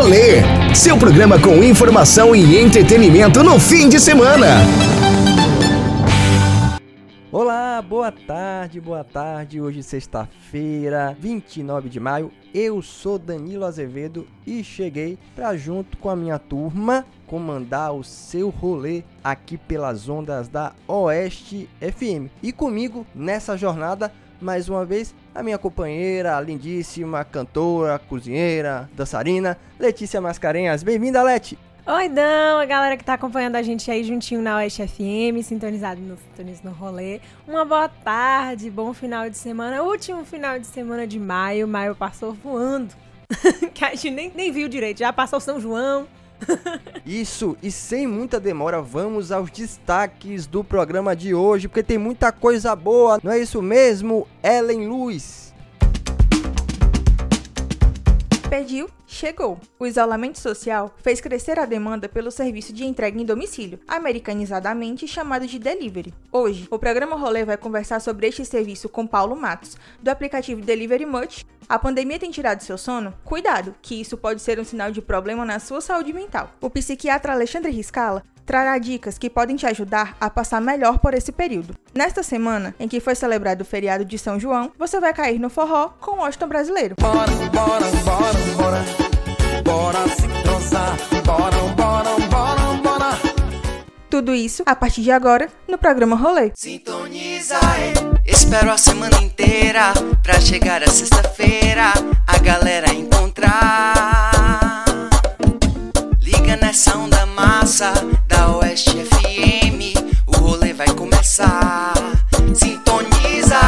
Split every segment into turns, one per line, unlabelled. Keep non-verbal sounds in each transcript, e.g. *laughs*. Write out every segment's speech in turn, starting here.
Rolê, seu programa com informação e entretenimento no fim de semana.
Olá, boa tarde, boa tarde. Hoje sexta-feira, 29 de maio. Eu sou Danilo Azevedo e cheguei para junto com a minha turma comandar o seu rolê aqui pelas ondas da Oeste FM. E comigo nessa jornada mais uma vez a minha companheira, a lindíssima cantora, cozinheira, dançarina, Letícia Mascarenhas. Bem-vinda, Leti!
Oi, Dão, a galera que tá acompanhando a gente aí juntinho na Oeste FM, sintonizado no Sintonismo no Rolê. Uma boa tarde, bom final de semana, último final de semana de maio. Maio passou voando, *laughs* que a gente nem, nem viu direito, já passou São João.
Isso, e sem muita demora, vamos aos destaques do programa de hoje, porque tem muita coisa boa, não é isso mesmo, Ellen Luz?
Pediu, chegou. O isolamento social fez crescer a demanda pelo serviço de entrega em domicílio, americanizadamente chamado de delivery. Hoje, o programa Rolê vai conversar sobre este serviço com Paulo Matos, do aplicativo Delivery Much. A pandemia tem tirado seu sono? Cuidado, que isso pode ser um sinal de problema na sua saúde mental. O psiquiatra Alexandre Riscala trará dicas que podem te ajudar a passar melhor por esse período. Nesta semana, em que foi celebrado o feriado de São João, você vai cair no forró com o Washington brasileiro. Bora, bora, bora, bora, bora se bora, bora, bora, bora. Tudo isso a partir de agora no programa Rolê. Sintoniza, espero a semana inteira pra chegar a sexta-feira a galera encontrar. Liga nessa onda massa da Oeste FM, o rolê vai começar. Sintoniza,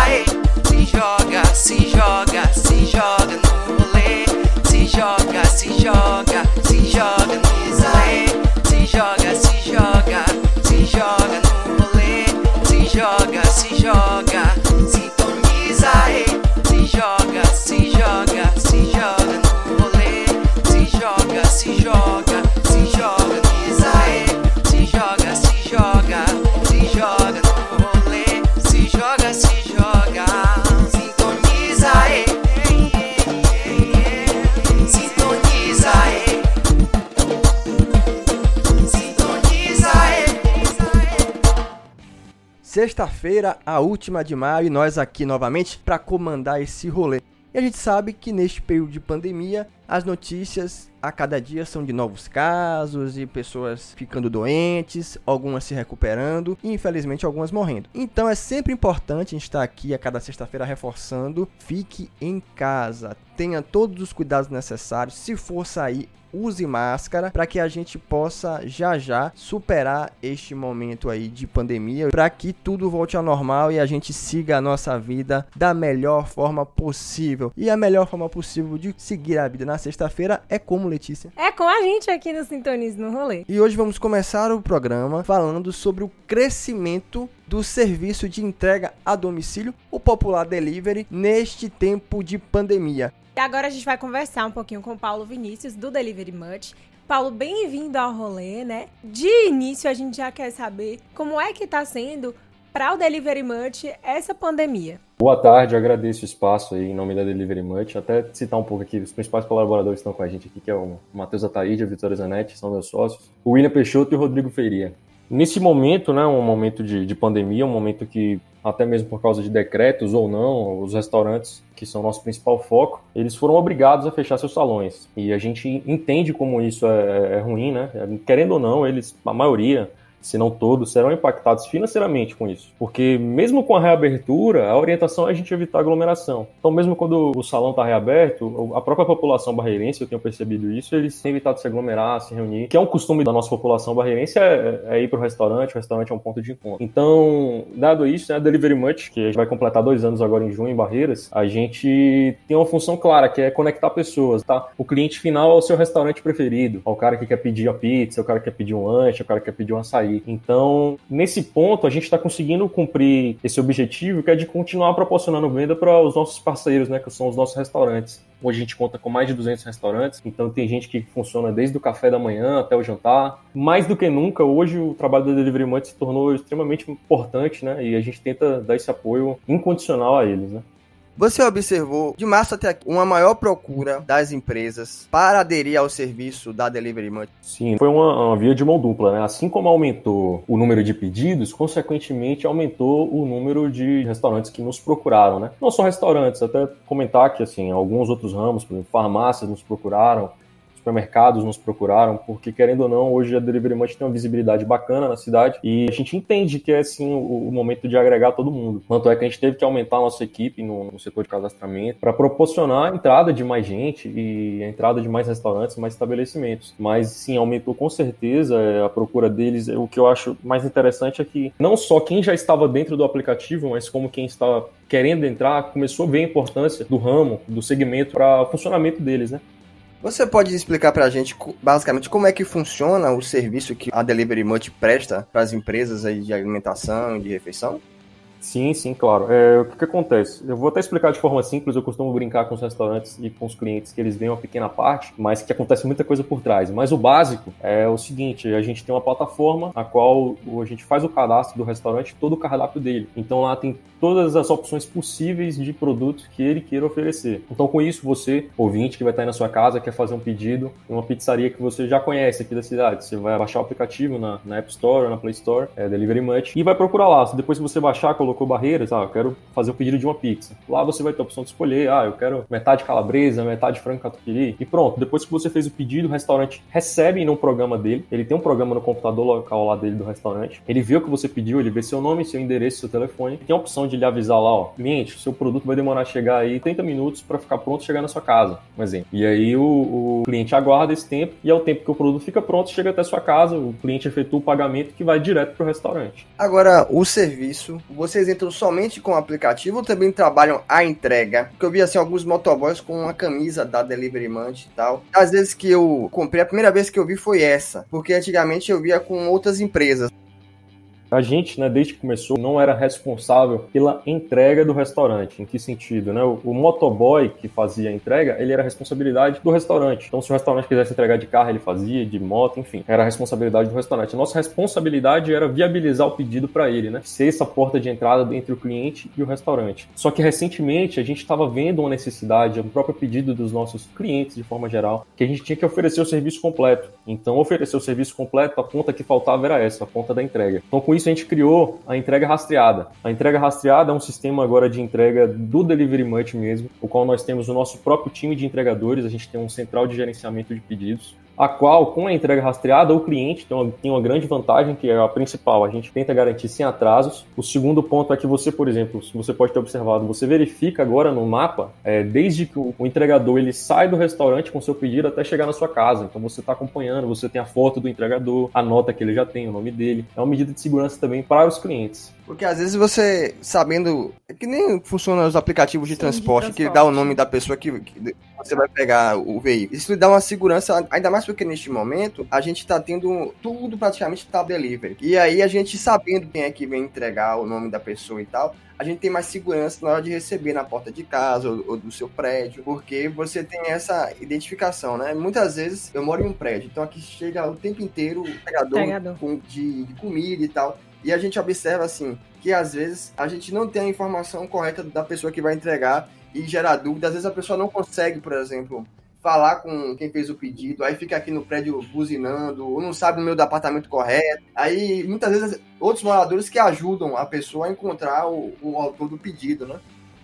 se joga, se joga, se joga no rolê, se joga, se joga, se joga no
Sexta-feira, a última de maio, e nós aqui novamente para comandar esse rolê. E a gente sabe que neste período de pandemia, as notícias a cada dia são de novos casos e pessoas ficando doentes, algumas se recuperando e infelizmente algumas morrendo. Então é sempre importante a gente estar aqui a cada sexta-feira reforçando: fique em casa, tenha todos os cuidados necessários. Se for sair, use máscara para que a gente possa já já superar este momento aí de pandemia, para que tudo volte ao normal e a gente siga a nossa vida da melhor forma possível. E a melhor forma possível de seguir a vida na sexta-feira é como Letícia?
É com a gente aqui no Sintonismo no Rolê.
E hoje vamos começar o programa falando sobre o crescimento do serviço de entrega a domicílio, o popular delivery, neste tempo de pandemia.
E agora a gente vai conversar um pouquinho com o Paulo Vinícius, do Delivery Much. Paulo, bem-vindo ao rolê, né? De início, a gente já quer saber como é que está sendo para o Delivery Much essa pandemia.
Boa tarde, agradeço o espaço aí em nome da Delivery Much. Até citar um pouco aqui, os principais colaboradores que estão com a gente aqui, que é o Matheus Ataíde, a Vitória Zanetti, são meus sócios, o William Peixoto e o Rodrigo Feiria. Nesse momento, né, um momento de, de pandemia, um momento que, até mesmo por causa de decretos ou não, os restaurantes, que são nosso principal foco, eles foram obrigados a fechar seus salões. E a gente entende como isso é, é ruim, né? Querendo ou não, eles, a maioria, se não todos, serão impactados financeiramente com isso. Porque mesmo com a reabertura, a orientação é a gente evitar aglomeração. Então, mesmo quando o salão está reaberto, a própria população barreirense, eu tenho percebido isso, eles têm evitado se aglomerar, se reunir, que é um costume da nossa população barreirense, é, é ir para o restaurante, o restaurante é um ponto de encontro. Então, dado isso, né, a Delivery Much, que vai completar dois anos agora em junho em Barreiras, a gente tem uma função clara, que é conectar pessoas, tá? O cliente final ao seu restaurante preferido, ao cara que quer pedir a pizza, o cara que quer pedir um lanche, o cara que quer pedir um açaí, Então, nesse ponto, a gente está conseguindo cumprir esse objetivo, que é de continuar proporcionando venda para os nossos parceiros, né, que são os nossos restaurantes. Hoje a gente conta com mais de 200 restaurantes, então tem gente que funciona desde o café da manhã até o jantar. Mais do que nunca, hoje o trabalho do Delivery Munch se tornou extremamente importante, né? E a gente tenta dar esse apoio incondicional a eles, né?
Você observou de março até aqui uma maior procura das empresas para aderir ao serviço da Delivery Munch?
Sim, foi uma, uma, via de mão dupla, né? Assim como aumentou o número de pedidos, consequentemente aumentou o número de restaurantes que nos procuraram, né? Não só restaurantes, até comentar que assim, alguns outros ramos, por exemplo, farmácias nos procuraram, supermercados nos procuraram, porque querendo ou não, hoje a Delivery Munch tem uma visibilidade bacana na cidade e a gente entende que é assim o, o momento de agregar todo mundo. Tanto é que a gente teve que aumentar a nossa equipe no, no setor de cadastramento para proporcionar a entrada de mais gente e a entrada de mais restaurantes, mais estabelecimentos. Mas sim, aumentou com certeza é, a procura deles. O que eu acho mais interessante é que não só quem já estava dentro do aplicativo, mas como quem estava querendo entrar começou a ver a importância do ramo, do segmento para o funcionamento deles, né?
Você pode explicar para a gente, basicamente, como é que funciona o serviço que a Delivery Much presta para as empresas aí de alimentação e de refeição?
Sim, sim, claro. É, o que, que, acontece? Eu vou até explicar de forma simples, eu costumo brincar com os restaurantes e com os clientes que eles veem uma pequena parte, mas que acontece muita coisa por trás. Mas o básico é o seguinte, a gente tem uma plataforma a qual a gente faz o cadastro do restaurante, todo o cardápio dele. Então lá tem todas as opções possíveis de produtos que ele queira oferecer. Então com isso você, ouvinte que vai estar aí na sua casa, quer fazer um pedido em uma pizzaria que você já conhece aqui da cidade, você vai baixar o aplicativo na, na App Store ou na Play Store, é Delivery Much, e vai procurar lá. Depois que você baixar, colocou barreiras, ah, eu quero fazer o pedido de uma pizza. Lá você vai ter a opção de escolher, ah, eu quero metade calabresa, metade frango catupiry, e pronto. Depois que você fez o pedido, o restaurante recebe no programa dele, ele tem um programa no computador local lá dele do restaurante, ele vê o que você pediu, ele vê seu nome, seu endereço, seu telefone, tem a opção de lhe avisar lá, ó, cliente, seu produto vai demorar a chegar aí 30 minutos para ficar pronto chegar na sua casa, um exemplo. E aí o, o, cliente aguarda esse tempo e ao tempo que o produto fica pronto, chega até sua casa, o cliente efetua o pagamento que vai direto para o restaurante.
Agora, o serviço, vocês entram somente com o aplicativo ou também trabalham a entrega? Porque eu vi assim alguns motoboys com uma camisa da Delivery Munch e tal. Às vezes que eu comprei, a primeira vez que eu vi foi essa, porque antigamente eu via com outras empresas.
A gente, né, desde que começou, não era responsável pela entrega do restaurante. Em que sentido, né? O, o, motoboy que fazia a entrega, ele era responsabilidade do restaurante. Então, se o restaurante quisesse entregar de carro, ele fazia, de moto, enfim, era a responsabilidade do restaurante. A nossa responsabilidade era viabilizar o pedido para ele, né? Ser essa porta de entrada entre o cliente e o restaurante. Só que recentemente a gente estava vendo uma necessidade, o próprio pedido dos nossos clientes, de forma geral, que a gente tinha que oferecer o serviço completo. Então, oferecer o serviço completo, a ponta que faltava era essa, a ponta da entrega. Então, com isso a gente criou a entrega rastreada. A entrega rastreada é um sistema agora de entrega do Delivery Much mesmo, o qual nós temos o nosso próprio time de entregadores, a gente tem um central de gerenciamento de pedidos a qual, com a entrega rastreada, o cliente tem uma, tem uma grande vantagem, que é a principal, a gente tenta garantir sem atrasos. O segundo ponto é que você, por exemplo, se você pode ter observado, você verifica agora no mapa, é, desde que o, o, entregador ele sai do restaurante com seu pedido até chegar na sua casa. Então você está acompanhando, você tem a foto do entregador, a nota que ele já tem, o nome dele. É uma medida de segurança também para os clientes.
Porque às vezes você, sabendo. É que nem funciona os aplicativos de, Sim, transporte, de transporte, que dá o nome da pessoa que, que, você vai pegar o veículo. Isso lhe dá uma segurança, ainda mais porque neste momento a gente tá tendo tudo praticamente tá delivery. E aí a gente sabendo quem é que vem entregar o nome da pessoa e tal, a gente tem mais segurança na hora de receber na porta de casa ou, ou, do seu prédio, porque você tem essa identificação, né? Muitas vezes eu moro em um prédio, então aqui chega o tempo inteiro o pegador, Com, de, de comida e tal. E a gente observa assim que às vezes a gente não tem a informação correta da pessoa que vai entregar e gera dúvida. Às vezes a pessoa não consegue, por exemplo, falar com quem fez o pedido, aí fica aqui no prédio buzinando, ou não sabe o meu do apartamento correto. Aí muitas vezes outros moradores que ajudam a pessoa a encontrar o, o autor do pedido, né?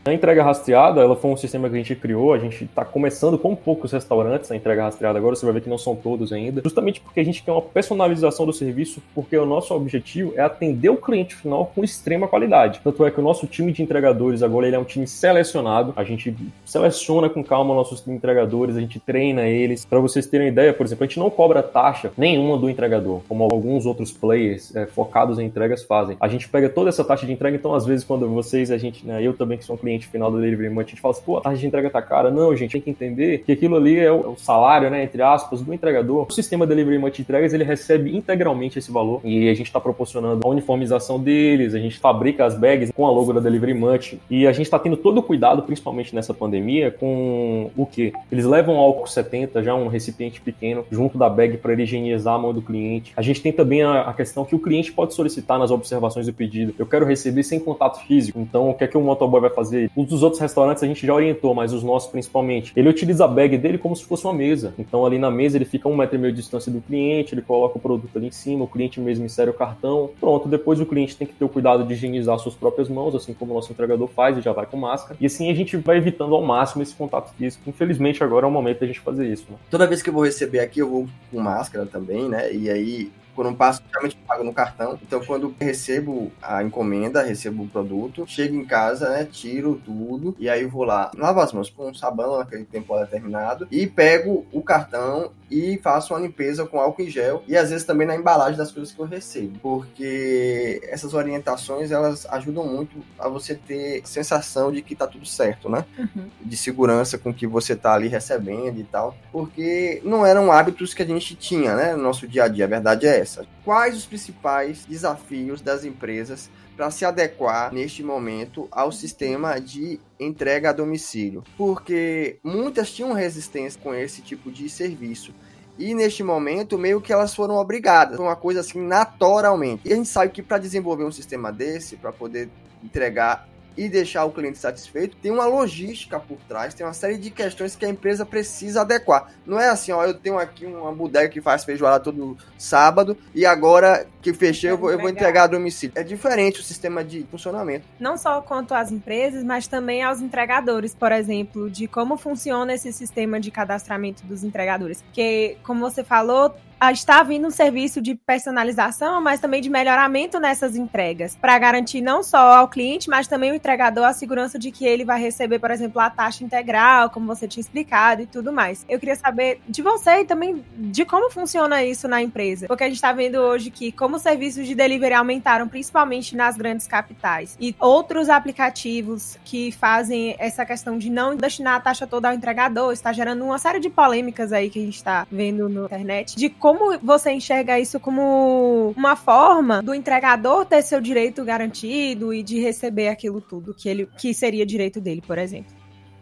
A entrega rastreada, ela foi um sistema que a gente criou, a gente está começando com poucos restaurantes a entrega rastreada agora, você vai ver que não são todos ainda, justamente porque a gente quer uma personalização do serviço, porque o nosso objetivo é atender o cliente final com extrema qualidade. Tanto é que o nosso time de entregadores agora ele é um time selecionado, a gente seleciona com calma nossos entregadores, a gente treina eles. Para vocês terem ideia, por exemplo, a gente não cobra taxa nenhuma do entregador, como alguns outros players é, focados em entregas fazem. A gente pega toda essa taxa de entrega, então às vezes quando vocês, a gente, né, eu também que sou um cliente cliente final do delivery much, a gente fala assim, pô, a taxa de entrega tá cara. Não, gente, tem que entender que aquilo ali é o, salário, né, entre aspas, do entregador. O sistema delivery much entregas, ele recebe integralmente esse valor e a gente está proporcionando a uniformização deles, a gente fabrica as bags com a logo da Delivery Much e a gente está tendo todo o cuidado, principalmente nessa pandemia, com o que? Eles levam álcool 70, já um recipiente pequeno, junto da bag para ele higienizar a mão do cliente. A gente tem também a, a questão que o cliente pode solicitar nas observações do pedido. Eu quero receber sem contato físico. Então, o que é que o motoboy vai fazer? Os dos outros restaurantes a gente já orientou, mas os nossos principalmente. Ele utiliza a bag dele como se fosse uma mesa. Então ali na mesa ele fica um metro e meio de distância do cliente, ele coloca o produto ali em cima, o cliente mesmo insere o cartão. Pronto, depois o cliente tem que ter o cuidado de higienizar suas próprias mãos, assim como o nosso entregador faz e já vai com máscara. E assim a gente vai evitando ao máximo esse contato físico. Infelizmente agora é o momento da gente fazer isso. Né?
Toda vez que eu vou receber aqui, eu vou com máscara também, né? E aí quando passo, geralmente pago no cartão. Então, quando recebo a encomenda, recebo o produto, chego em casa, né, tiro tudo e aí vou lá, lavo as mãos com um sabão naquele tempo determinado e pego o cartão e faço uma limpeza com álcool em gel e às vezes também na embalagem das coisas que eu recebo, porque essas orientações elas ajudam muito a você ter sensação de que tá tudo certo, né? Uhum. De segurança com que você tá ali recebendo e tal, porque não eram hábitos que a gente tinha, né, no nosso dia a dia. A verdade é essa essa. Quais os principais desafios das empresas para se adequar neste momento ao sistema de entrega a domicílio? Porque muitas tinham resistência com esse tipo de serviço. E neste momento, meio que elas foram obrigadas. Uma coisa assim, naturalmente. E a gente sabe que para desenvolver um sistema desse, para poder entregar e deixar o cliente satisfeito, tem uma logística por trás, tem uma série de questões que a empresa precisa adequar. Não é assim, ó, eu tenho aqui uma bodega que faz feijoada todo sábado e agora que fechei eu vou, eu vou entregar a domicílio. É diferente o sistema de funcionamento.
Não só quanto às empresas, mas também aos entregadores, por exemplo, de como funciona esse sistema de cadastramento dos entregadores. Porque, como você falou, está vindo um serviço de personalização, mas também de melhoramento nessas entregas, para garantir não só ao cliente, mas também o entregador a segurança de que ele vai receber, por exemplo, a taxa integral, como você tinha explicado e tudo mais. Eu queria saber de você e também de como funciona isso na empresa, porque a gente está vendo hoje que como os serviços de delivery aumentaram principalmente nas grandes capitais e outros aplicativos que fazem essa questão de não destinar a taxa toda ao entregador, está gerando uma série de polêmicas aí que a gente está vendo na internet de como você enxerga isso como uma forma do entregador ter seu direito garantido e de receber aquilo tudo que ele que seria direito dele, por exemplo?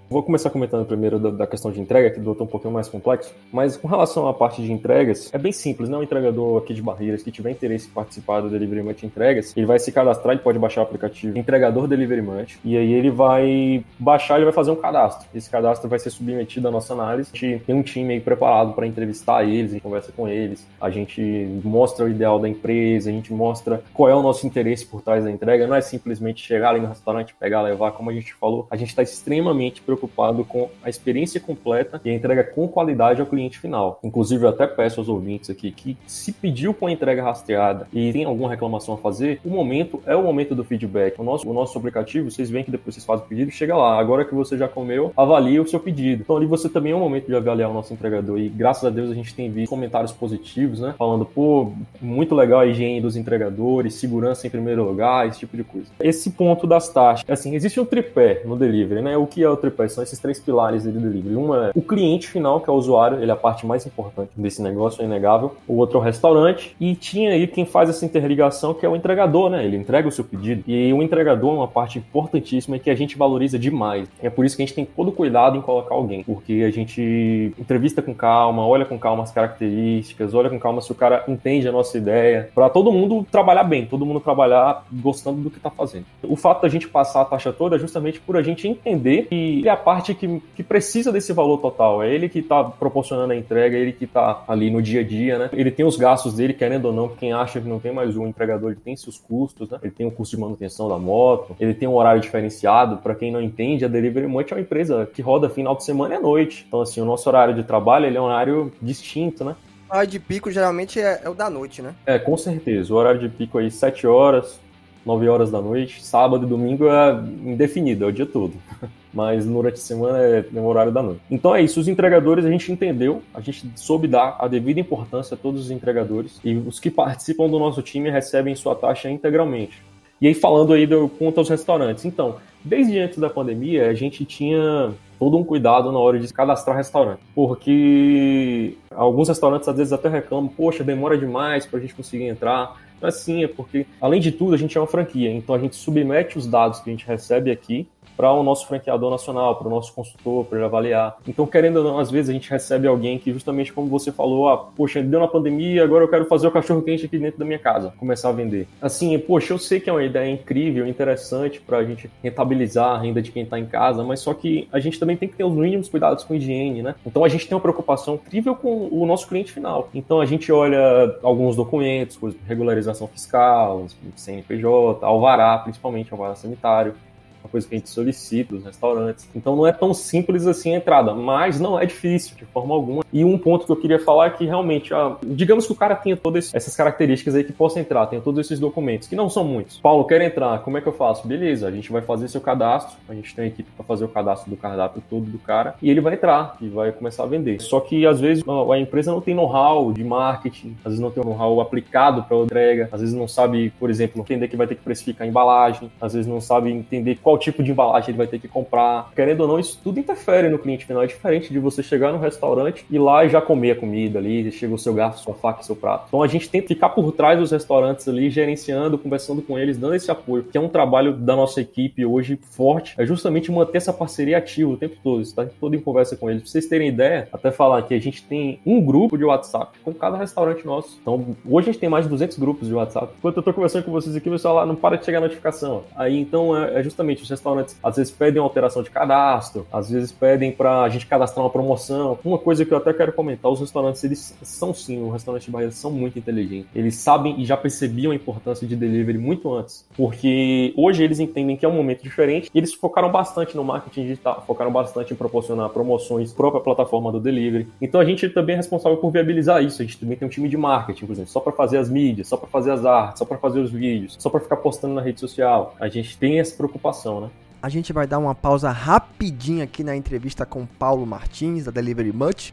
Vou começar comentando primeiro da, questão de entrega, que do outro é um pouquinho mais complexo, mas com relação à parte de entregas, é bem simples, né? Entregador aqui de Barreiras que tiver interesse em participar do Delivery Munch Entregas, ele vai se cadastrar, ele pode baixar o aplicativo Entregador Delivery Munch, e aí ele vai baixar, ele vai fazer um cadastro. Esse cadastro vai ser submetido à nossa análise. A gente tem um time aí preparado para entrevistar eles, a gente conversa com eles, a gente mostra o ideal da empresa, a gente mostra qual é o nosso interesse por trás da entrega, não é simplesmente chegar ali no restaurante, pegar, levar, como a gente falou, a gente está extremamente preocupado preocupado com a experiência completa e a entrega com qualidade ao cliente final. Inclusive, eu até peço aos ouvintes aqui que se pediu com a entrega rastreada e tem alguma reclamação a fazer, o momento é o momento do feedback. O nosso, o nosso aplicativo, vocês veem que depois vocês fazem o pedido, chega lá. Agora que você já comeu, avalie o seu pedido. Então ali você também é o momento de avaliar o nosso entregador. E graças a Deus a gente tem visto comentários positivos, né? Falando, pô, muito legal a higiene dos entregadores, segurança em primeiro lugar, esse tipo de coisa. Esse ponto das taxas, assim, existe um tripé no delivery, né? O que é o tripé? São esses três pilares do delivery. Uma é o cliente final, que é o usuário, ele é a parte mais importante desse negócio, é inegável. O outro é o restaurante. E tinha aí quem faz essa interligação, que é o entregador, né? Ele entrega o seu pedido. E o entregador é uma parte importantíssima que a gente valoriza demais. É por isso que a gente tem todo cuidado em colocar alguém. Porque a gente entrevista com calma, olha com calma as características, olha com calma se o cara entende a nossa ideia. Para todo mundo trabalhar bem, todo mundo trabalhar gostando do que tá fazendo. O fato da gente passar a taxa toda é justamente por a gente entender que é a parte que, que precisa desse valor total. É ele que está proporcionando a entrega, é ele que está ali no dia a dia, né? Ele tem os gastos dele, querendo ou não, quem acha que não tem mais um entregador, ele tem seus custos, né? Ele tem o custo de manutenção da moto, ele tem um horário diferenciado. Para quem não entende, a Delivery Munch é uma empresa que roda final de semana e à noite. Então, assim, o nosso horário de trabalho ele é um horário distinto, né?
O horário de pico geralmente é, é o da noite, né?
É, com certeza. O horário de pico aí, 7 horas, 9 horas da noite. Sábado e domingo é indefinido, é o dia todo. *laughs* Mas durante a semana é no horário da noite. Então é isso, os entregadores a gente entendeu, a gente soube dar a devida importância a todos os entregadores e os que participam do nosso time recebem sua taxa integralmente. E aí falando aí do quanto aos restaurantes. Então, desde antes da pandemia, a gente tinha todo um cuidado na hora de cadastrar restaurante. Porque alguns restaurantes às vezes até reclamam, poxa, demora demais para a gente conseguir entrar. Mas sim, é porque, além de tudo, a gente é uma franquia, então a gente submete os dados que a gente recebe aqui para o nosso franqueador nacional, para o nosso consultor, para ele avaliar. Então, querendo ou não, às vezes a gente recebe alguém que, justamente como você falou, ah, poxa, deu na pandemia, agora eu quero fazer o cachorro quente aqui dentro da minha casa, começar a vender. Assim, poxa, eu sei que é uma ideia incrível, interessante para a gente rentabilizar a renda de quem está em casa, mas só que a gente também tem que ter os mínimos cuidados com higiene, né? Então a gente tem uma preocupação incrível com o nosso cliente final. Então a gente olha alguns documentos, regularização fiscal, CNPJ, alvará, principalmente alvará sanitário uma coisa que a gente solicita dos restaurantes. Então não é tão simples assim a entrada, mas não é difícil de forma alguma. E um ponto que eu queria falar é que realmente, ah, digamos que o cara tenha todas essas características aí que possa entrar, tenha todos esses documentos, que não são muitos. Paulo, quer entrar, como é que eu faço? Beleza, a gente vai fazer seu cadastro, a gente tem equipe para fazer o cadastro do cardápio todo do cara, e ele vai entrar e vai começar a vender. Só que às vezes a empresa não tem know-how de marketing, às vezes não tem know-how aplicado para entrega, às vezes não sabe, por exemplo, entender que vai ter que precificar a embalagem, às vezes não sabe entender qual qual tipo de embalagem ele vai ter que comprar. Querendo ou não, isso tudo interfere no cliente final. É diferente de você chegar no restaurante e lá já comer a comida ali, chega o seu garfo, sua faca, seu prato. Então a gente tem que ficar por trás dos restaurantes ali, gerenciando, conversando com eles, dando esse apoio, que é um trabalho da nossa equipe hoje forte, é justamente manter essa parceria ativa o tempo todo, estar todo em conversa com eles. Pra vocês terem ideia, até falar que a gente tem um grupo de WhatsApp com cada restaurante nosso. Então, hoje a gente tem mais de 200 grupos de WhatsApp. Enquanto eu tô conversando com vocês aqui, pessoal lá não para de chegar notificação. Aí, então, é, é justamente os restaurantes às vezes pedem alteração de cadastro, às vezes pedem para a gente cadastrar uma promoção. Uma coisa que eu até quero comentar, os restaurantes, eles são sim, os restaurantes de Bahia são muito inteligentes. Eles sabem e já percebiam a importância de delivery muito antes, porque hoje eles entendem que é um momento diferente e eles focaram bastante no marketing digital, focaram bastante em proporcionar promoções própria plataforma do delivery. Então a gente também é responsável por viabilizar isso. A gente também tem um time de marketing, por exemplo, só para fazer as mídias, só para fazer as artes, só para fazer os vídeos, só para ficar postando na rede social. A gente tem essa preocupação, né?
A gente vai dar uma pausa rapidinha aqui na entrevista com Paulo Martins, da Delivery Much,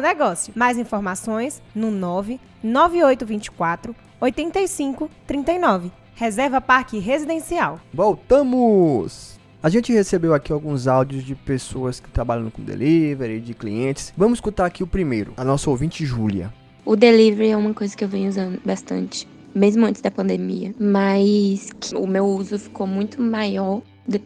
negócio. Mais informações no 99824 8539. Reserva Parque Residencial.
Voltamos! A gente recebeu aqui alguns áudios de pessoas que trabalham com delivery, de clientes. Vamos escutar aqui o primeiro, a nossa ouvinte Júlia.
O delivery é uma coisa que eu venho usando bastante, mesmo antes da pandemia, mas o meu uso ficou muito maior da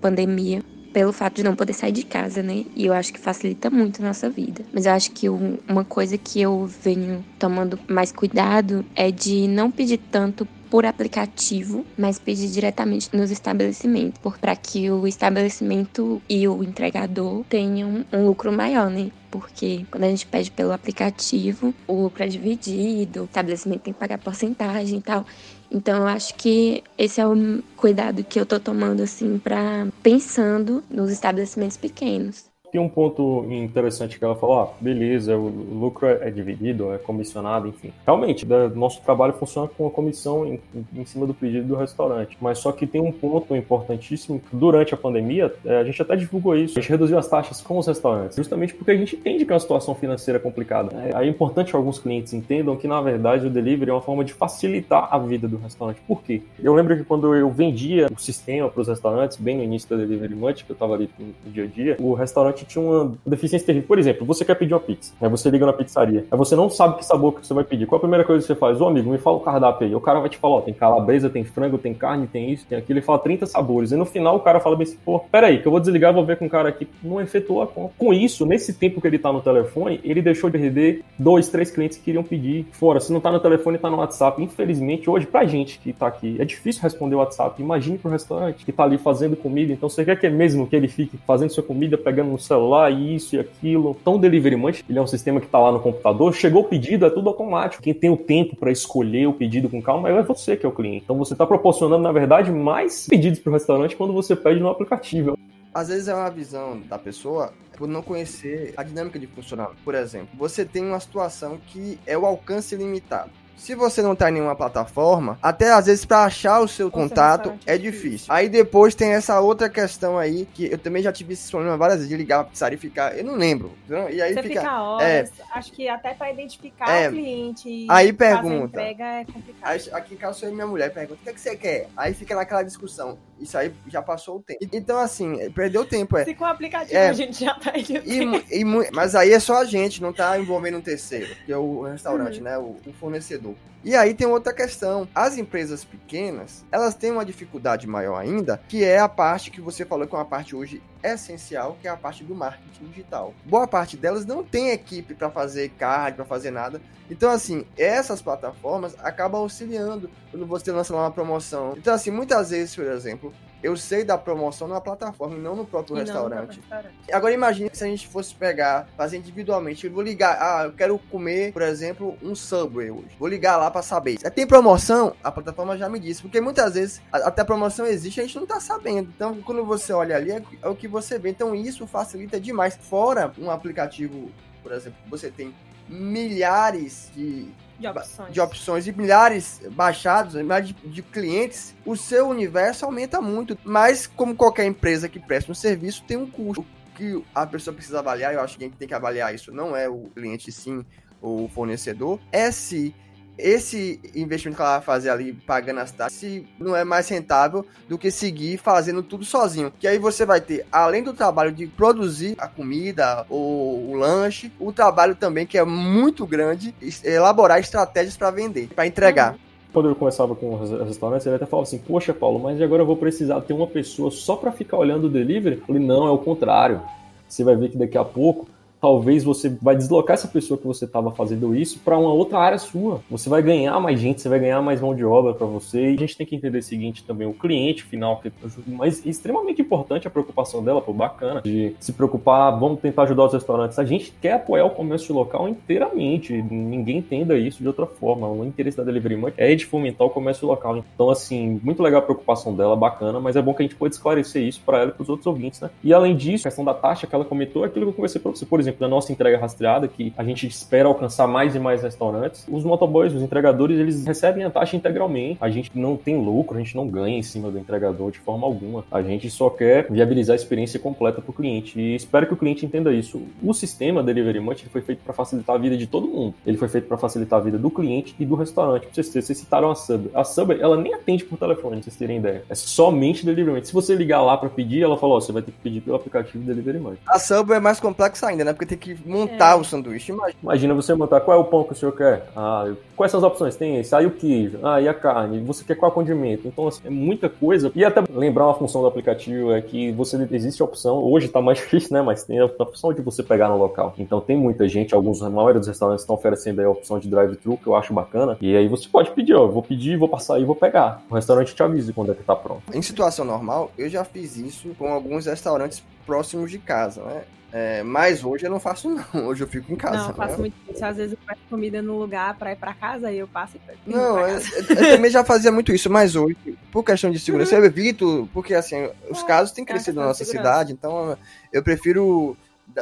pandemia pelo fato de não poder sair de casa, né? E eu acho que facilita muito a nossa vida. Mas eu acho que uma coisa que eu venho tomando mais cuidado é de não pedir tanto por aplicativo, mas pedir diretamente nos estabelecimentos, para que o estabelecimento e o entregador tenham um lucro maior, né? Porque quando a gente pede pelo aplicativo, o lucro é dividido, o estabelecimento tem que pagar porcentagem e tal. Então eu acho que esse é o cuidado que eu tô tomando assim para pensando nos estabelecimentos pequenos
tem um ponto interessante que ela falou, ah, beleza, o lucro é dividido, é comissionado, enfim. Realmente, nosso trabalho funciona com a comissão em, em, cima do pedido do restaurante. Mas só que tem um ponto importantíssimo que durante a pandemia, é, a gente até divulgou isso, a gente reduziu as taxas com os restaurantes, justamente porque a gente entende que é uma situação financeira complicada. É, é importante que alguns clientes entendam que, na verdade, o delivery é uma forma de facilitar a vida do restaurante. Por quê? Eu lembro que quando eu vendia o sistema para os restaurantes, bem no início da Delivery Munch, que eu estava ali no dia a dia, o restaurante que tinha uma deficiência terrível. Por exemplo, você quer pedir uma pizza, aí você liga na pizzaria, aí você não sabe que sabor que você vai pedir. Qual a primeira coisa que você faz? Ô amigo, me fala o cardápio aí. O cara vai te falar, ó, tem calabresa, tem frango, tem carne, tem isso, tem aquilo. Ele fala 30 sabores. E no final o cara fala bem assim, pô, peraí, que eu vou desligar e vou ver com o cara aqui. Não efetuou a conta. Com isso, nesse tempo que ele tá no telefone, ele deixou de perder dois, três clientes que queriam pedir. Fora, se não tá no telefone, tá no WhatsApp. Infelizmente, hoje, pra gente que tá aqui, é difícil responder o WhatsApp. Imagine pro restaurante que tá ali fazendo comida. Então, você quer que é mesmo que ele fique fazendo sua comida, pegando no celular, isso e aquilo. Então, o Delivery Munch, ele é um sistema que está lá no computador, chegou o pedido, é tudo automático. Quem tem o tempo para escolher o pedido com calma é você que é o cliente. Então, você está proporcionando, na verdade, mais pedidos para o restaurante quando você pede no aplicativo.
Às vezes é uma visão da pessoa por não conhecer a dinâmica de funcionamento. Por exemplo, você tem uma situação que é o alcance limitado. Se você não tá em nenhuma plataforma, até às vezes para achar o seu contato é difícil. Aí depois tem essa outra questão aí, que eu também já tive esse problema várias vezes de ligar pra pizzaria e ficar, eu não lembro. E aí
Você
fica,
fica horas,
é.
acho que até pra identificar
É.
o cliente
Aí pergunta.
é complicado.
Aí, aqui em casa sou eu e minha mulher pergunta, o que, é que você quer? Aí fica naquela discussão. Isso aí já passou o tempo. Então, assim, é, perdeu tempo, é.
Se com o aplicativo
É.
a gente já perde o
E
tempo.
e mas aí é só a gente, não tá envolvendo um terceiro, que é o restaurante,
Uhum.
né? O, o fornecedor. E aí tem outra questão. As empresas pequenas, elas têm uma dificuldade maior ainda, que é a parte que você falou que é uma parte hoje essencial, que é a parte do marketing digital. Boa parte delas não tem equipe para fazer card, para fazer nada. Então, assim, essas plataformas acabam auxiliando quando você lança lá uma promoção. Então, assim, muitas vezes, por exemplo, eu sei da promoção na plataforma e não no próprio
E não no
restaurante.
próprio restaurante.
Agora imagine se a gente fosse pegar, fazer individualmente. Eu vou ligar, ah, eu quero comer, por exemplo, um Subway hoje. Vou ligar lá pra saber. Se tem promoção, a plataforma já me disse. Porque muitas vezes até a promoção existe, a gente não tá sabendo. Então, quando você olha ali, é, é o que você vê. Então, isso facilita demais. Fora um aplicativo, por exemplo, você tem milhares de
De opções.
de opções e milhares baixados, milhares de, de clientes, o seu universo aumenta muito. Mas, como qualquer empresa que presta um serviço, tem um custo. O que a pessoa precisa avaliar, eu acho que quem tem que avaliar isso não é o cliente, sim, o fornecedor, é se esse investimento que ela vai fazer ali, pagando as taxas, não é mais rentável do que seguir fazendo tudo sozinho. Que aí você vai ter, além do trabalho de produzir a comida ou o lanche, o trabalho também que é muito grande, elaborar estratégias para vender, para entregar.
Quando eu conversava com os restaurantes, ele até falava assim: Poxa, Paulo, mas agora eu vou precisar ter uma pessoa só para ficar olhando o delivery? Eu falei: Não, é o contrário. Você vai ver que daqui a pouco talvez você vai deslocar essa pessoa que você estava fazendo isso para uma outra área sua. Você vai ganhar mais gente, você vai ganhar mais mão de obra para você. E a gente tem que entender o seguinte também, o cliente final, que mas extremamente importante a preocupação dela, pô, bacana, de se preocupar, vamos tentar ajudar os restaurantes. A gente quer apoiar o comércio local inteiramente, ninguém entenda isso de outra forma. O interesse da Delivery Munch é de fomentar o comércio local. Então, assim, muito legal a preocupação dela, bacana, mas é bom que a gente pode esclarecer isso para ela e para os outros ouvintes, né? E além disso, a questão da taxa que ela comentou é aquilo que eu conversei para você, por exemplo, da nossa entrega rastreada, que a gente espera alcançar mais e mais restaurantes. Os motoboys, os entregadores, eles recebem a taxa integralmente. A gente não tem lucro, a gente não ganha em cima do entregador de forma alguma. A gente só quer viabilizar a experiência completa para o cliente. E espero que o cliente entenda isso. O sistema Delivery Munch foi feito para facilitar a vida de todo mundo. Ele foi feito para facilitar a vida do cliente e do restaurante. Vocês, vocês citaram a Subway. A Subway, ela nem atende por telefone, pra vocês terem ideia. É somente Delivery Munch. Se você ligar lá para pedir, ela falou, ó, você vai ter que pedir pelo aplicativo Delivery Munch.
A Subway é mais complexa ainda, né? Porque tem que montar
É.
o sanduíche. Imagina.
Imagina você montar qual é o pão que o senhor quer. Ah, quais são as opções? Tem esse, aí o queijo, ah, e a carne. Você quer qual condimento? Então, assim, é muita coisa. E até lembrar uma função do aplicativo é que você existe a opção, hoje tá mais *laughs* difícil, né? Mas tem a opção de você pegar no local. Então tem muita gente, alguns, a maioria dos restaurantes estão oferecendo aí a opção de drive-thru, que eu acho bacana. E aí você pode pedir, ó, vou pedir, vou passar aí, vou pegar. O restaurante te avisa quando é que tá pronto.
Em situação normal, eu já fiz isso com alguns restaurantes próximos de casa, né? É, mas hoje eu não faço, não. *laughs* Hoje eu fico em casa.
Não, eu faço
né?
muito isso. Às vezes eu peço comida no lugar pra ir pra casa e eu passo e pego
Não, eu,
casa.
eu- eu também já fazia muito isso, mas hoje, por questão de segurança, eu evito, porque assim, os
É,
casos têm
é
crescido
questão
na nossa cidade, então eu prefiro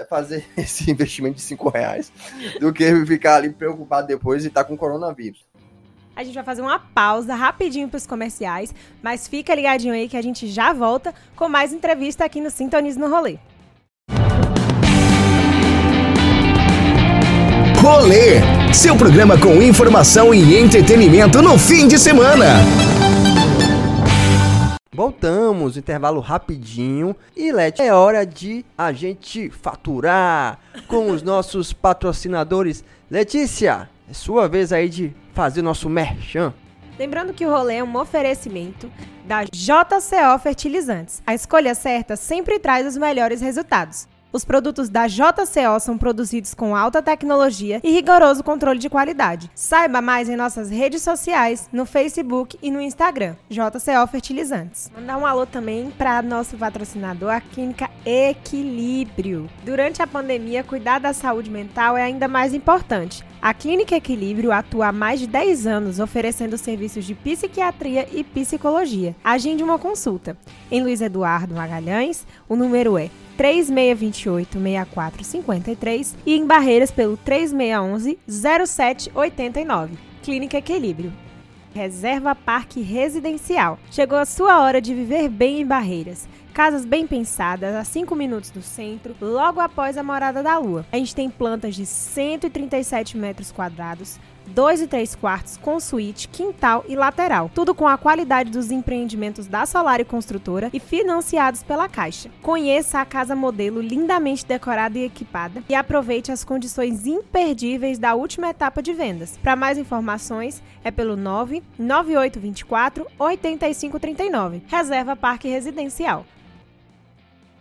fazer *laughs* esse investimento de 5 reais do que ficar ali preocupado depois e estar com coronavírus.
A gente vai fazer uma pausa rapidinho pros comerciais, mas fica ligadinho aí que a gente já volta com mais entrevista aqui no Sintonize no Rolê.
Rolê, seu programa com informação e entretenimento no fim de semana.
Voltamos, intervalo rapidinho. E Let, é hora de a gente faturar com os nossos patrocinadores. Letícia, é sua vez aí de fazer o nosso merchan.
Lembrando que o rolê é um oferecimento da JCO Fertilizantes. A escolha certa sempre traz os melhores resultados. Os produtos da JCO são produzidos com alta tecnologia e rigoroso controle de qualidade. Saiba mais em nossas redes sociais, no Facebook e no Instagram, JCO Fertilizantes. Mandar um alô também para nosso patrocinador, a Clínica Equilíbrio. Durante a pandemia, cuidar da saúde mental é ainda mais importante. A Clínica Equilíbrio atua há mais de 10 anos oferecendo serviços de psiquiatria e psicologia. Agende uma consulta. Em Luiz Eduardo Magalhães, o número é 3628-6453 e em Barreiras pelo 3611-0789. Clínica Equilíbrio. Reserva Parque Residencial. Chegou a sua hora de viver bem em Barreiras. Casas bem pensadas, a 5 minutos do centro, logo após a Morada da Lua. A gente tem plantas de 137 metros quadrados, 2 e 3 quartos com suíte, quintal e lateral. Tudo com a qualidade dos empreendimentos da Solário Construtora e financiados pela Caixa. Conheça a casa modelo lindamente decorada e equipada e aproveite as condições imperdíveis da última etapa de vendas. Para mais informações, é pelo 99824 8539. Reserva Parque Residencial.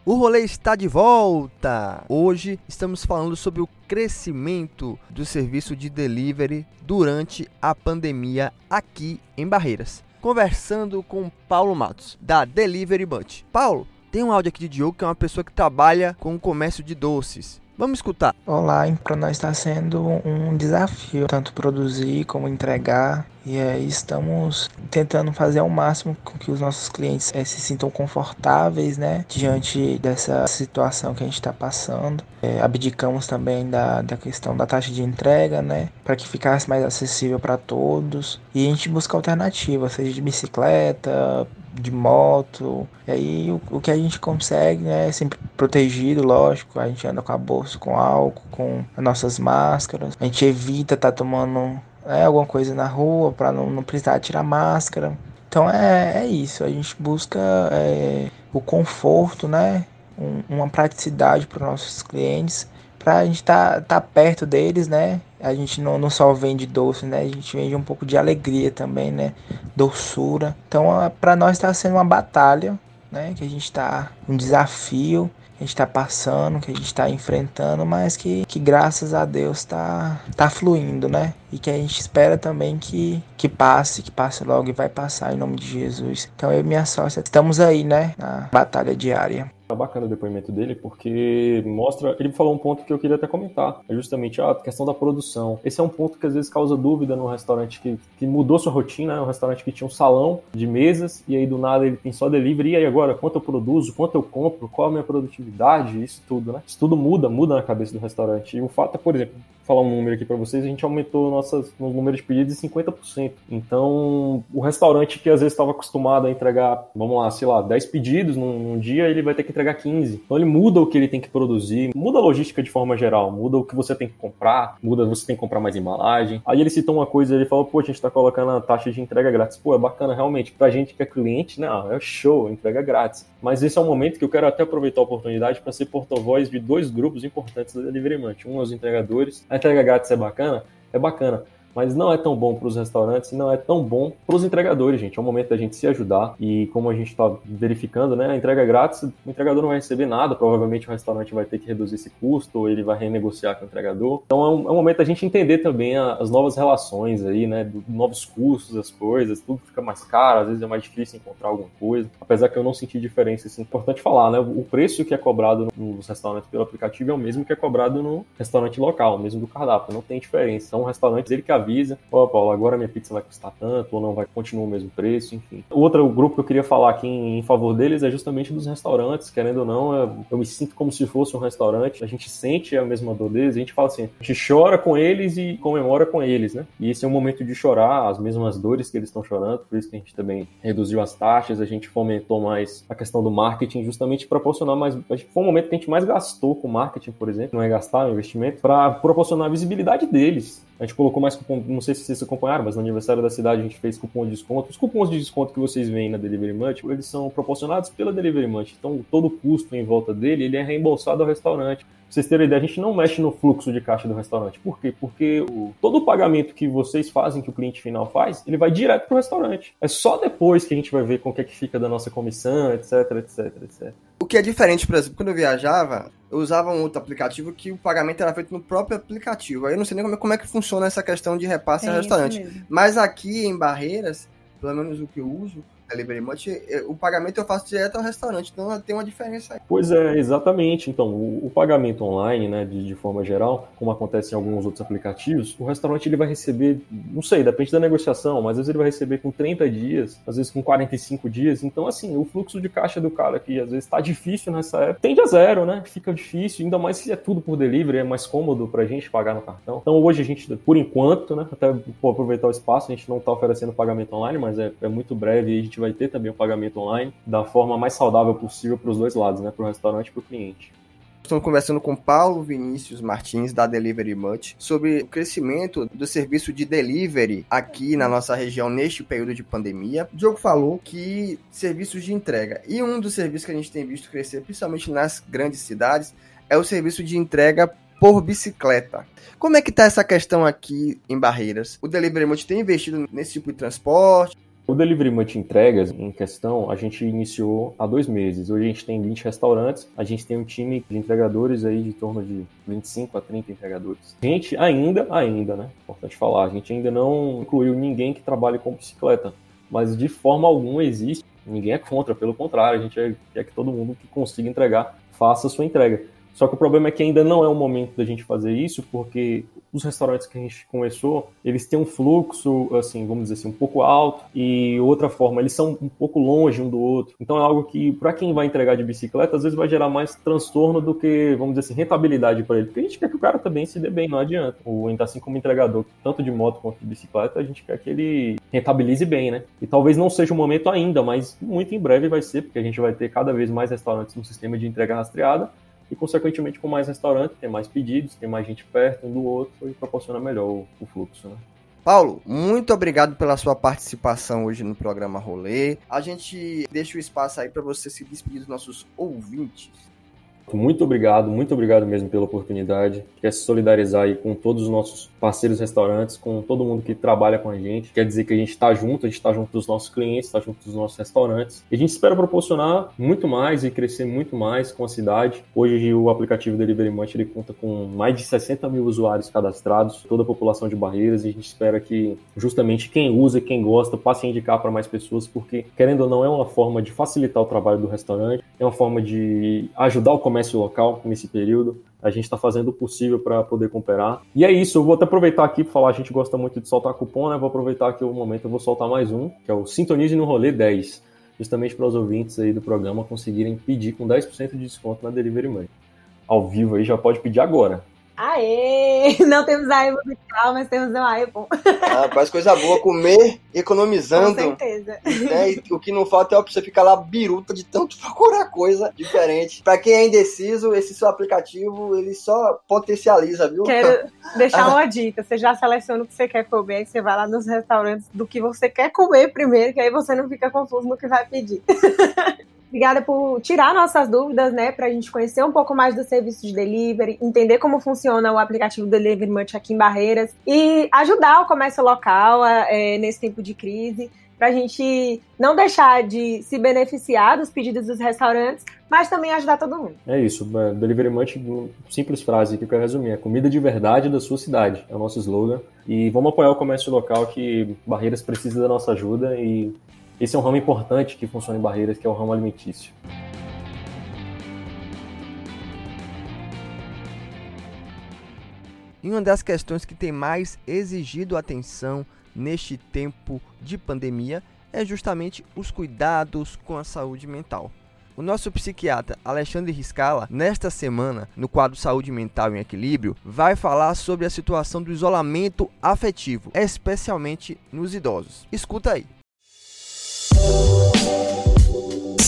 O rolê está de volta! Hoje estamos falando sobre o crescimento do serviço de delivery durante a pandemia aqui em Barreiras. Conversando com Paulo Matos, da Delivery Bunch. Paulo, tem um áudio aqui de Diogo que é uma pessoa que trabalha com o comércio de doces. Vamos escutar.
Olá, para nós está sendo um desafio, tanto produzir como entregar. E aí estamos tentando fazer ao máximo com que os nossos clientes é, se sintam confortáveis, né, diante dessa situação que a gente está passando. É, abdicamos também da, da questão da taxa de entrega, né, para que ficasse mais acessível para todos. E a gente busca alternativas, seja de bicicleta, de moto. E aí o, o, que a gente consegue, né, é sempre protegido, lógico. A gente anda com a bolsa com álcool, com as nossas máscaras. A gente evita estar tá tomando é, alguma coisa na rua para não, não precisar tirar máscara. Então é, é isso, a gente busca é, o conforto, né? Um, uma praticidade para os nossos clientes, para a gente estar tá, tá perto deles, né? A gente não, não só vende doce, né? A gente vende um pouco de alegria também, né? Doçura. Então para nós está sendo uma batalha, né? Que a gente está um desafio a gente está passando, que a gente está enfrentando, mas que, que graças a Deus está tá fluindo, né? E que a gente espera também que, que passe, que passe logo e vai passar em nome de Jesus. Então eu e minha sócia estamos aí, né? Na batalha diária.
Tá bacana o depoimento dele, porque mostra. Ele falou um ponto que eu queria até comentar. É justamente a questão da produção. Esse é um ponto que às vezes causa dúvida no restaurante que, que mudou sua rotina, né? Um restaurante que tinha um salão de mesas, e aí do nada ele tem só delivery. E aí agora, quanto eu produzo, quanto eu compro, qual a minha produtividade, isso tudo, né? Isso tudo muda, muda na cabeça do restaurante. E o fato é, por exemplo, falar um número aqui para vocês, a gente aumentou nossas, no número de pedidos em 50%. Então, o restaurante que às vezes estava acostumado a entregar, vamos lá, sei lá, 10 pedidos num, num, dia, ele vai ter que entregar 15. Então, ele muda o que ele tem que produzir, muda a logística de forma geral, muda o que você tem que comprar, muda você tem que comprar mais embalagem. Aí ele citou uma coisa, ele falou, pô, a gente tá colocando a taxa de entrega grátis. Pô, é bacana, realmente. Pra gente que é cliente, não, é show, entrega grátis. Mas esse é um momento que eu quero até aproveitar a oportunidade para ser porta-voz de dois grupos importantes da Delivery Munch. Um é os entregadores, a entrega grátis é bacana? É bacana mas não é tão bom para os restaurantes e não é tão bom para os entregadores, gente. É o momento da gente se ajudar e como a gente está verificando, né, a entrega grátis, o entregador não vai receber nada, provavelmente o restaurante vai ter que reduzir esse custo ou ele vai renegociar com o entregador. Então é um, é um momento da gente entender também a, as novas relações aí, né, do, novos custos das coisas, tudo fica mais caro, às vezes é mais difícil encontrar alguma coisa, apesar que eu não senti diferença, assim, é importante falar, né, o preço que é cobrado nos restaurantes pelo aplicativo é o mesmo que é cobrado no restaurante local, mesmo do cardápio, não tem diferença. São restaurantes ele que avisa, ó, oh, Paulo, agora minha pizza vai custar tanto, ou não vai continuar o mesmo preço, enfim. O outro grupo que eu queria falar aqui em, favor deles é justamente dos restaurantes, querendo ou não, eu, me sinto como se fosse um restaurante, a gente sente a mesma dor deles, a gente fala assim, a gente chora com eles e comemora com eles, né? E esse é um momento de chorar as mesmas dores que eles estão chorando, por isso que a gente também reduziu as taxas, a gente fomentou mais a questão do marketing, justamente proporcionar mais. Foi um momento que a gente mais gastou com marketing, por exemplo, não é gastar, é um investimento, para proporcionar a visibilidade deles. A gente colocou mais cupom, não sei se vocês acompanharam, mas no aniversário da cidade a gente fez cupom de desconto. Os cupons de desconto que vocês veem na Delivery Munch, eles são proporcionados pela Delivery Munch. Então, todo o custo em volta dele, ele é reembolsado ao restaurante. Pra vocês terem ideia, a gente não mexe no fluxo de caixa do restaurante. Por quê? Porque o, todo o pagamento que vocês fazem, que o cliente final faz, ele vai direto para o restaurante. É só depois que a gente vai ver com o que é que fica da nossa comissão, etc, etc, etc.
O que é diferente, por exemplo, quando eu viajava, eu usava um outro aplicativo que o pagamento era feito no próprio aplicativo. Aí eu não sei nem como é, como é que funciona essa questão de repasse é ao restaurante. Mas aqui em Barreiras, pelo menos o que eu uso, Delivery é, o pagamento eu faço direto ao restaurante, então tem uma diferença aí.
Pois é, exatamente. Então, o, o pagamento online, né, de, de, forma geral, como acontece em alguns outros aplicativos, o restaurante ele vai receber, não sei, depende da negociação, mas às vezes ele vai receber com 30 dias, às vezes com 45 dias. Então, assim, o fluxo de caixa do cara que às vezes está difícil nessa época, tende a zero, né? Fica difícil, ainda mais se é tudo por delivery, é mais cômodo pra gente pagar no cartão. Então, hoje a gente, por enquanto, né, até aproveitar o espaço, a gente não está oferecendo pagamento online, mas é, é muito breve e a gente vai ter também o pagamento online da forma mais saudável possível para os dois lados, né? Para o restaurante e para o cliente.
Estamos conversando com Paulo Vinícius Martins, da Delivery Much, sobre o crescimento do serviço de delivery aqui na nossa região neste período de pandemia. O Diogo falou que serviços de entrega. E um dos serviços que a gente tem visto crescer, principalmente nas grandes cidades, é o serviço de entrega por bicicleta. Como é que está essa questão aqui em Barreiras? O Delivery Much tem investido nesse tipo de transporte?
O Delivery Much Entregas, em questão, a gente iniciou há dois meses. Hoje a gente tem 20 restaurantes, a gente tem um time de entregadores aí de torno de 25 a 30 entregadores. A gente ainda, ainda, né? Importante falar, a gente ainda não incluiu ninguém que trabalhe com bicicleta, mas de forma alguma existe. Ninguém é contra, pelo contrário, a gente quer que todo mundo que consiga entregar faça a sua entrega. Só que o problema é que ainda não é o momento da gente fazer isso, porque os restaurantes que a gente começou, eles têm um fluxo, assim, vamos dizer assim, um pouco alto, e outra forma, eles são um pouco longe um do outro. Então é algo que, para quem vai entregar de bicicleta, às vezes vai gerar mais transtorno do que, vamos dizer assim, rentabilidade para ele. Porque a gente quer que o cara também se dê bem, não adianta. Ou ainda assim como entregador, tanto de moto quanto de bicicleta, a gente quer que ele rentabilize bem, né? E talvez não seja o momento ainda, mas muito em breve vai ser, porque a gente vai ter cada vez mais restaurantes no sistema de entrega rastreada e, consequentemente, com mais restaurante, tem mais pedidos, tem mais gente perto um do outro e proporciona melhor o, fluxo, né?
Paulo, muito obrigado pela sua participação hoje no programa Rolê. A gente deixa o espaço aí para você se despedir dos nossos ouvintes.
Muito obrigado, muito obrigado mesmo pela oportunidade. Quer se solidarizar aí com todos os nossos parceiros restaurantes, com todo mundo que trabalha com a gente. Quer dizer que a gente está junto, a gente está junto dos nossos clientes, está junto dos nossos restaurantes. E a gente espera proporcionar muito mais e crescer muito mais com a cidade. Hoje o aplicativo Delivery Munch ele conta com mais de 60 mil usuários cadastrados, toda a população de Barreiras, e a gente espera que justamente quem usa e quem gosta passe a indicar para mais pessoas, porque querendo ou não é uma forma de facilitar o trabalho do restaurante, é uma forma de ajudar o comércio local nesse período. A gente está fazendo o possível para poder comprar. E é isso, eu vou até aproveitar aqui para falar, a gente gosta muito de soltar cupom, né? Vou aproveitar aqui o momento, eu vou soltar mais um, que é o Sintonize no Rolê 10, justamente para os ouvintes aí do programa conseguirem pedir com 10% de desconto na Delivery Money. Ao vivo aí, já pode pedir agora.
Aê! *laughs* Não temos a musical, mas temos um aê bom.
Ah, faz coisa boa, comer economizando.
Com certeza.
Né? E o que não falta é você ficar lá biruta de tanto *laughs* procurar coisa diferente. Pra quem é indeciso, esse seu aplicativo, ele só potencializa, viu?
Quero *laughs* deixar uma dica. Você já seleciona o que você quer comer, você vai lá nos restaurantes do que você quer comer primeiro, que aí você não fica confuso no que vai pedir. Obrigada por tirar nossas dúvidas, né, para a gente conhecer um pouco mais do serviço de delivery, entender como funciona o aplicativo Delivery Munch aqui em Barreiras e ajudar o comércio local é, nesse tempo de crise, para a gente não deixar de se beneficiar dos pedidos dos restaurantes, mas também ajudar todo mundo.
É isso, é, Delivery Munch, simples frase que eu quero resumir, é comida de verdade da sua cidade, é o nosso slogan. E vamos apoiar o comércio local que Barreiras precisa da nossa ajuda e esse é um ramo importante que funciona em Barreiras, que é o ramo alimentício.
E uma das questões que tem mais exigido atenção neste tempo de pandemia é justamente os cuidados com a saúde mental. O nosso psiquiatra Alexandre Riscala, nesta semana, no quadro Saúde Mental em Equilíbrio, vai falar sobre a situação do isolamento afetivo, especialmente nos idosos. Escuta aí.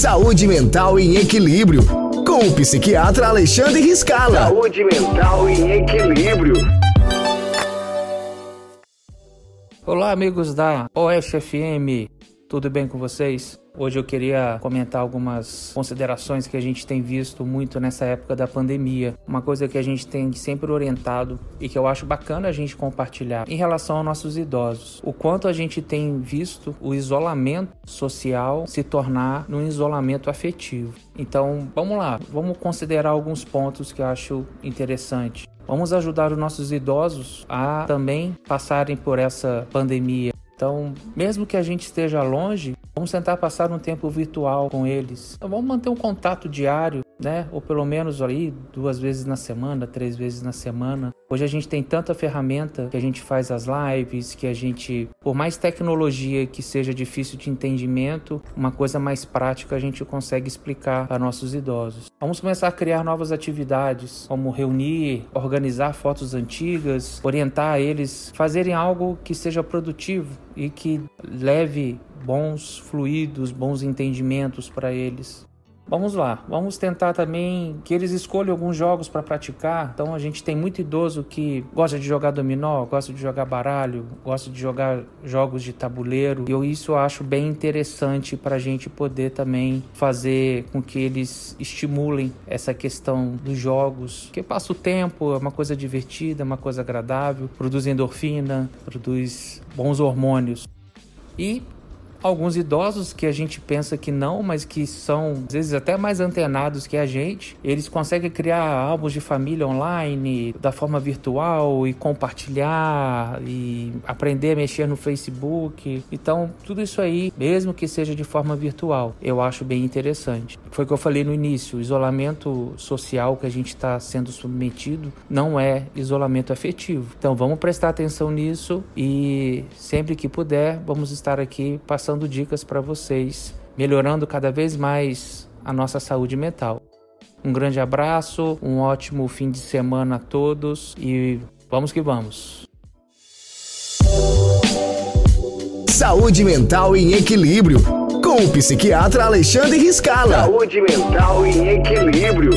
Saúde Mental em Equilíbrio, com o psiquiatra Alexandre Riscala.
Saúde Mental em Equilíbrio.
Olá, amigos da Oeste FM, tudo bem com vocês? Hoje eu queria comentar algumas considerações que a gente tem visto muito nessa época da pandemia. Uma coisa que a gente tem sempre orientado e que eu acho bacana a gente compartilhar em relação aos nossos idosos. O quanto a gente tem visto o isolamento social se tornar num isolamento afetivo. Então, vamos lá, vamos considerar alguns pontos que eu acho interessante. Vamos ajudar os nossos idosos a também passarem por essa pandemia Então, mesmo que a gente esteja longe, vamos tentar passar um tempo virtual com eles. Então, vamos manter um contato diário, né? Ou pelo menos ali duas vezes na semana, três vezes na semana. Hoje a gente tem tanta ferramenta que a gente faz as lives, que a gente, por mais tecnologia que seja difícil de entendimento, uma coisa mais prática a gente consegue explicar para nossos idosos. Vamos começar a criar novas atividades, como reunir, organizar fotos antigas, orientar eles, fazerem algo que seja produtivo e que leve bons fluidos, bons entendimentos para eles. Vamos lá, vamos tentar também que eles escolham alguns jogos para praticar. Então a gente tem muito idoso que gosta de jogar dominó, gosta de jogar baralho, gosta de jogar jogos de tabuleiro. E eu isso acho bem interessante para a gente poder também fazer com que eles estimulem essa questão dos jogos, que passa o tempo, é uma coisa divertida, é uma coisa agradável, produz endorfina, produz bons hormônios. E alguns idosos que a gente pensa que não, mas que são às vezes até mais antenados que a gente. Eles conseguem criar álbuns de família online da forma virtual e compartilhar e aprender a mexer no Facebook. Então, tudo isso aí, mesmo que seja de forma virtual, eu acho bem interessante. Foi o que eu falei no início: o isolamento social que a gente está sendo submetido não é isolamento afetivo. Então, vamos prestar atenção nisso e sempre que puder, vamos estar aqui passando passando dicas para vocês, melhorando cada vez mais a nossa saúde mental. Um grande abraço, um ótimo fim de semana a todos e vamos que vamos.
Saúde mental em equilíbrio, com o psiquiatra Alexandre Riscala.
Saúde mental em equilíbrio.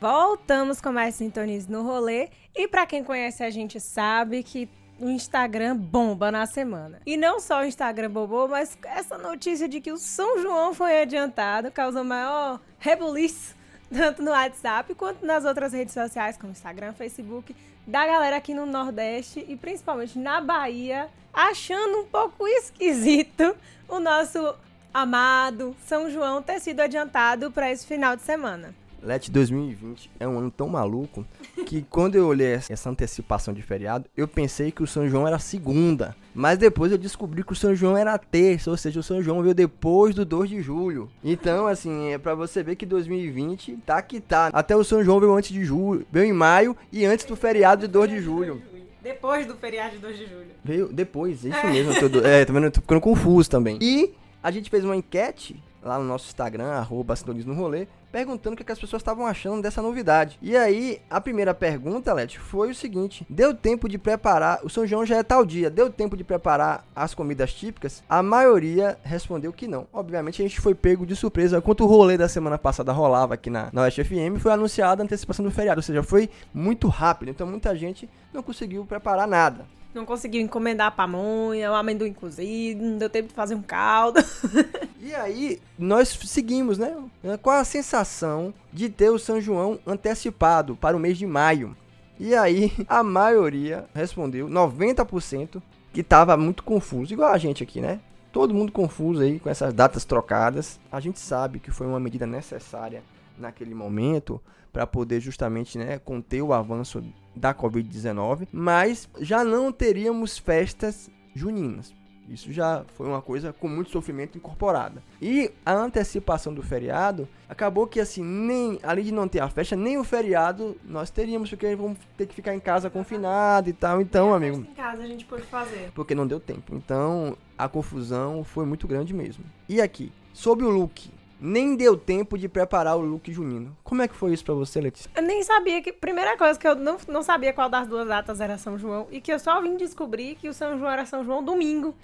Voltamos com mais sintonias no rolê. E para quem conhece a gente sabe que o Instagram bomba na semana. E não só o Instagram bombou, mas essa notícia de que o São João foi adiantado causou maior rebuliço, tanto no WhatsApp quanto nas outras redes sociais, como Instagram, Facebook, da galera aqui no Nordeste e principalmente na Bahia, achando um pouco esquisito o nosso amado São João ter sido adiantado para esse final de semana.
Let 2020 é um ano tão maluco que quando eu olhei essa antecipação de feriado, eu pensei que o São João era segunda. Mas depois eu descobri que o São João era terça, ou seja, o São João veio depois do 2 de julho. Então, assim, é para você ver que 2020 tá que tá. Até o São João veio antes de julho, veio em maio e antes do feriado de 2 de julho.
Depois do feriado de 2 de julho.
Veio depois, isso mesmo. Eu tô, é, tô ficando confuso também. E a gente fez uma enquete lá no nosso Instagram, arroba no rolê, perguntando o que, as pessoas estavam achando dessa novidade. E aí, a primeira pergunta, Let, foi o seguinte: deu tempo de preparar. O São João já é tal dia, deu tempo de preparar as comidas típicas? A maioria respondeu que não. Obviamente, a gente foi pego de surpresa. Enquanto o rolê da semana passada rolava aqui na, na Oeste FM, foi anunciada a antecipação do feriado, ou seja, foi muito rápido. Então, muita gente não conseguiu preparar nada.
Não conseguiu encomendar a pamonha, o amendoim cozido, não deu tempo de fazer um caldo. *laughs*
e aí, nós seguimos, né? Qual a sensação de ter o São João antecipado para o mês de maio? E aí, a maioria respondeu, 90%, que estava muito confuso, igual a gente aqui, né? Todo mundo confuso aí com essas datas trocadas. A gente sabe que foi uma medida necessária naquele momento para poder justamente né, conter o avanço da Covid-19, mas já não teríamos festas juninas. Isso já foi uma coisa com muito sofrimento incorporada. E a antecipação do feriado acabou que assim, nem além de não ter a festa, nem o feriado nós teríamos, porque vamos ter que ficar em casa confinado e tal. Então, amigo.
Em casa a gente pôde fazer.
Porque não deu tempo. Então, a confusão foi muito grande mesmo. E aqui, sobre o look, nem deu tempo de preparar o look junino. Como é que foi isso para você, Letícia?
Eu nem sabia que. Primeira coisa que eu não, não sabia qual das duas datas era São João e que eu só vim descobrir que o São João era São João domingo.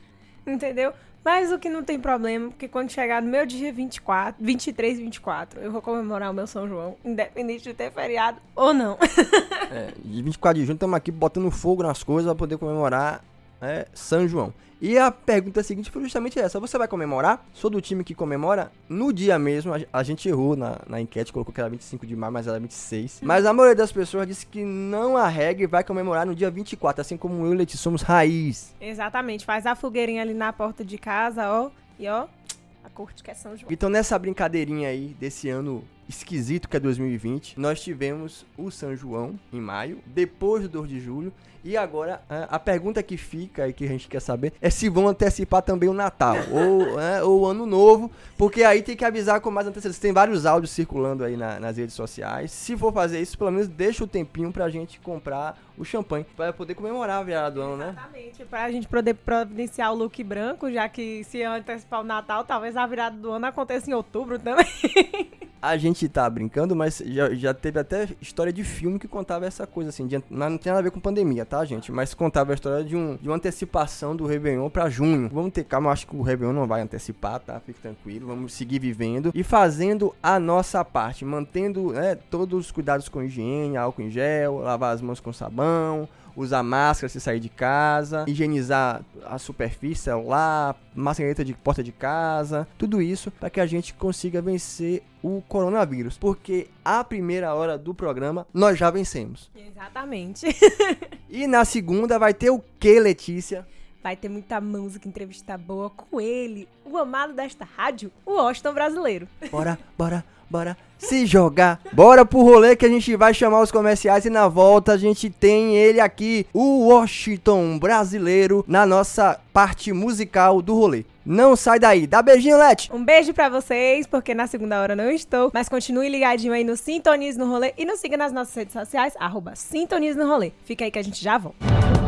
Entendeu? Mas o que não tem problema, porque quando chegar no meu dia 24, 23 e 24, eu vou comemorar o meu São João, independente de ter feriado ou não.
é, de 24 de junho estamos aqui botando fogo nas coisas para poder comemorar é, São João. E a pergunta seguinte foi justamente essa: você vai comemorar? Sou do time que comemora. No dia mesmo, a, a gente errou na, na enquete, colocou que era 25 de maio, mas era 26. Mas a maioria das pessoas disse que não arregue e vai comemorar no dia 24, assim como eu e Letícia somos raiz.
Exatamente, faz a fogueirinha ali na porta de casa, ó, e ó, a corte que é São João.
Então nessa brincadeirinha aí desse ano esquisito que é 2020. Nós tivemos o São João em maio, depois do 2 de julho, e agora a, a pergunta que fica e que a gente quer saber é se vão antecipar também o Natal ou, é, ou o Ano Novo, porque aí tem que avisar com mais antecedência. Tem vários áudios circulando aí na, nas redes sociais. Se for fazer isso, pelo menos deixa o tempinho pra gente comprar o champanhe, pra poder comemorar a virada do ano, né?
Exatamente, pra gente poder providenciar o look branco, já que se antecipar o Natal, talvez a virada do ano aconteça em outubro também. *laughs*
A gente tá brincando, mas já, já teve até história de filme que contava essa coisa, assim, de, mas não tem nada a ver com pandemia, tá, gente? Mas contava a história de, um, de uma antecipação do Réveillon pra junho. Vamos ter calma, acho que o Réveillon não vai antecipar, tá? Fique tranquilo, vamos seguir vivendo e fazendo a nossa parte, mantendo né, todos os cuidados com higiene, álcool em gel, lavar as mãos com sabão, usar máscara se sair de casa, higienizar a superfície, celular, maçaneta de porta de casa, tudo isso para que a gente consiga vencer o coronavírus, porque a primeira hora do programa nós já vencemos.
Exatamente. *laughs*
e na segunda vai ter o que, Letícia?
Vai ter muita música, entrevista boa com ele, o amado desta rádio, o Washington brasileiro.
Bora, bora, bora se jogar. Bora pro rolê que a gente vai chamar os comerciais e na volta a gente tem ele aqui, o Washington brasileiro, na nossa parte musical do rolê. Não sai daí. Dá beijinho, Let.
Um beijo para vocês, porque na segunda hora não estou. Mas continue ligadinho aí no Sintonize no Rolê e nos siga nas nossas redes sociais, arroba Sintonize no Rolê. Fica aí que a gente já volta.